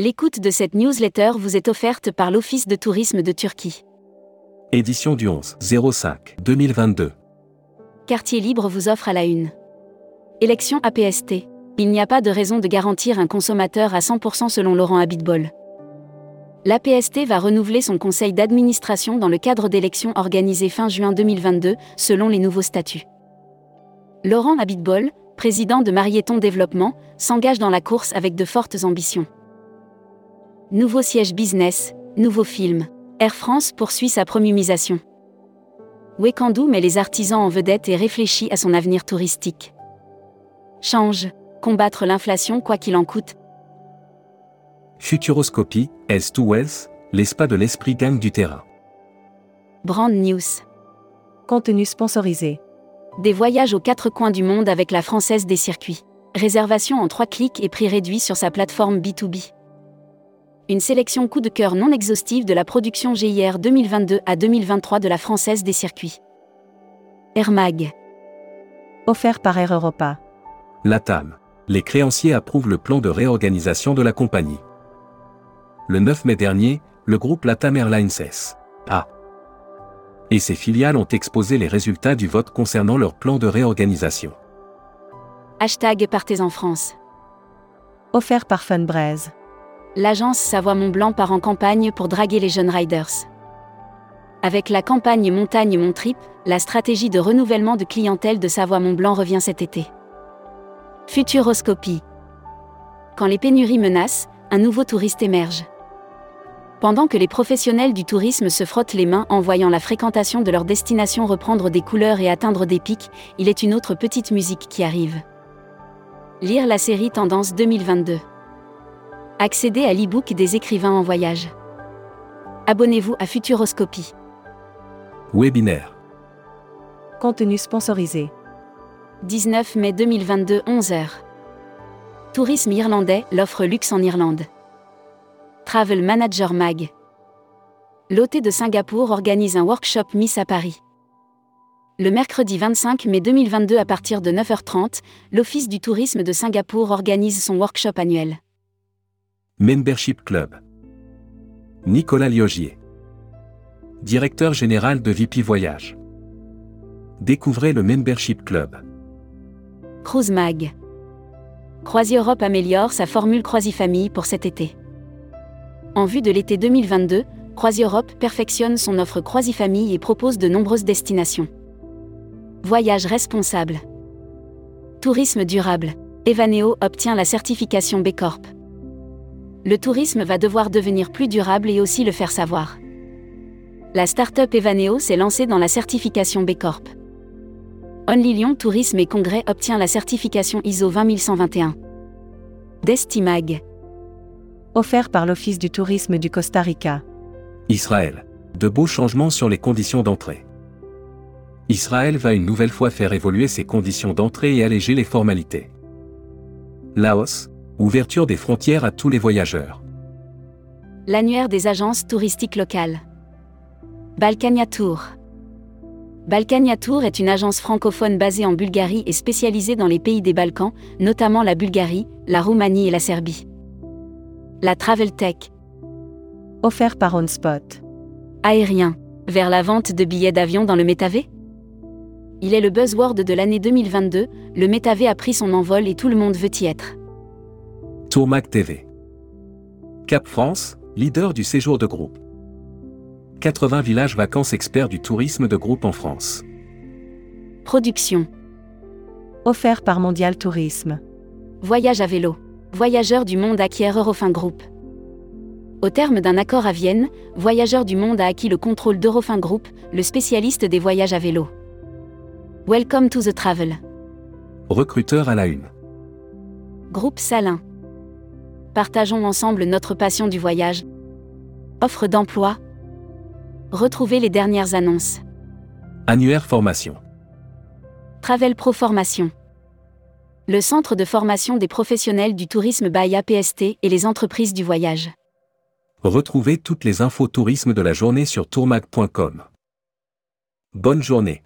L'écoute de cette newsletter vous est offerte par l'Office de tourisme de Turquie. Édition du 11 05 2022. Quartier Libre vous offre à la une. Élection APST. Il n'y a pas de raison de garantir un consommateur à 100% selon Laurent Abitbol. L'APST va renouveler son conseil d'administration dans le cadre d'élections organisées fin juin 2022, selon les nouveaux statuts. Laurent Abitbol, président de Marieton Développement, s'engage dans la course avec de fortes ambitions. Nouveau siège business, nouveau film. Air France poursuit sa promumisation. Wekandou met les artisans en vedette et réfléchit à son avenir touristique. Change, combattre l'inflation quoi qu'il en coûte. Futuroscopie, S to Wells, les spas de l'esprit gagne du terrain. Brand News. Contenu sponsorisé. Des voyages aux quatre coins du monde avec la Française des circuits. Réservation en trois clics et prix réduit sur sa plateforme B2B. Une sélection coup de cœur non exhaustive de la production GIR 2022 à 2023 de la Française des circuits. Air Mag. Offert par Air Europa. La TAM. Les créanciers approuvent le plan de réorganisation de la compagnie. Le 9 mai dernier, le groupe Latam Airlines S.A. et ses filiales ont exposé les résultats du vote concernant leur plan de réorganisation. Hashtag Partez en France. Offert par Funbraise. L'agence Savoie-Mont-Blanc part en campagne pour draguer les jeunes riders. Avec la campagne Montagne Mon Trip, la stratégie de renouvellement de clientèle de Savoie-Mont-Blanc revient cet été. Futuroscopie. Quand les pénuries menacent, un nouveau touriste émerge. Pendant que les professionnels du tourisme se frottent les mains en voyant la fréquentation de leur destination reprendre des couleurs et atteindre des pics, il est une autre petite musique qui arrive. Lire la série Tendance 2022. Accéder à l'e-book des écrivains en voyage. Abonnez-vous à Futuroscopie. Webinaire. Contenu sponsorisé. 19 mai 2022 11h. Tourisme irlandais, l'offre luxe en Irlande. Travel Manager Mag. L'OT de Singapour organise un workshop Miss à Paris. Le mercredi 25 mai 2022 à partir de 9h30, l'Office du tourisme de Singapour organise son workshop annuel. Membership Club. Nicolas Liogier. Directeur général de VP Voyage. Découvrez le Membership Club. Cruise Mag. CroisiEurope améliore sa formule CroisiFamille pour cet été. En vue de l'été 2022, CroisiEurope perfectionne son offre CroisiFamille et propose de nombreuses destinations. Voyage responsable. Tourisme durable. Evaneo obtient la certification B Corp. Le tourisme va devoir devenir plus durable et aussi le faire savoir. La start-up Evaneo s'est lancée dans la certification B Corp. Only Lyon Tourisme et Congrès obtient la certification ISO 20121. Destimag. Offert par l'Office du tourisme du Costa Rica. Israël. De beaux changements sur les conditions d'entrée. Israël va une nouvelle fois faire évoluer ses conditions d'entrée et alléger les formalités. Laos. Ouverture des frontières à tous les voyageurs. L'annuaire des agences touristiques locales. Balkania Tour. Balkania Tour est une agence francophone basée en Bulgarie et spécialisée dans les pays des Balkans, notamment la Bulgarie, la Roumanie et la Serbie. La Travel Tech. Offert par OnSpot. Aérien. Vers la vente de billets d'avion dans le métavé Il est le buzzword de l'année 2022, le métavé a pris son envol et tout le monde veut y être. Tourmac TV. Cap France, leader du séjour de groupe. 80 villages vacances experts du tourisme de groupe en France. Production. Offert par Mondial Tourisme. Voyage à vélo. Voyageurs du monde acquiert Eurofin Group. Au terme d'un accord à Vienne, Voyageurs du monde a acquis le contrôle d'Eurofin Group, le spécialiste des voyages à vélo. Welcome to the travel. Recruteur à la une. Groupe Salin. Partageons ensemble notre passion du voyage. Offre d'emploi. Retrouvez les dernières annonces. Annuaire formation. Travel Pro Formation. Le centre de formation des professionnels du tourisme by APST et les entreprises du voyage. Retrouvez toutes les infos tourisme de la journée sur tourmag.com. Bonne journée.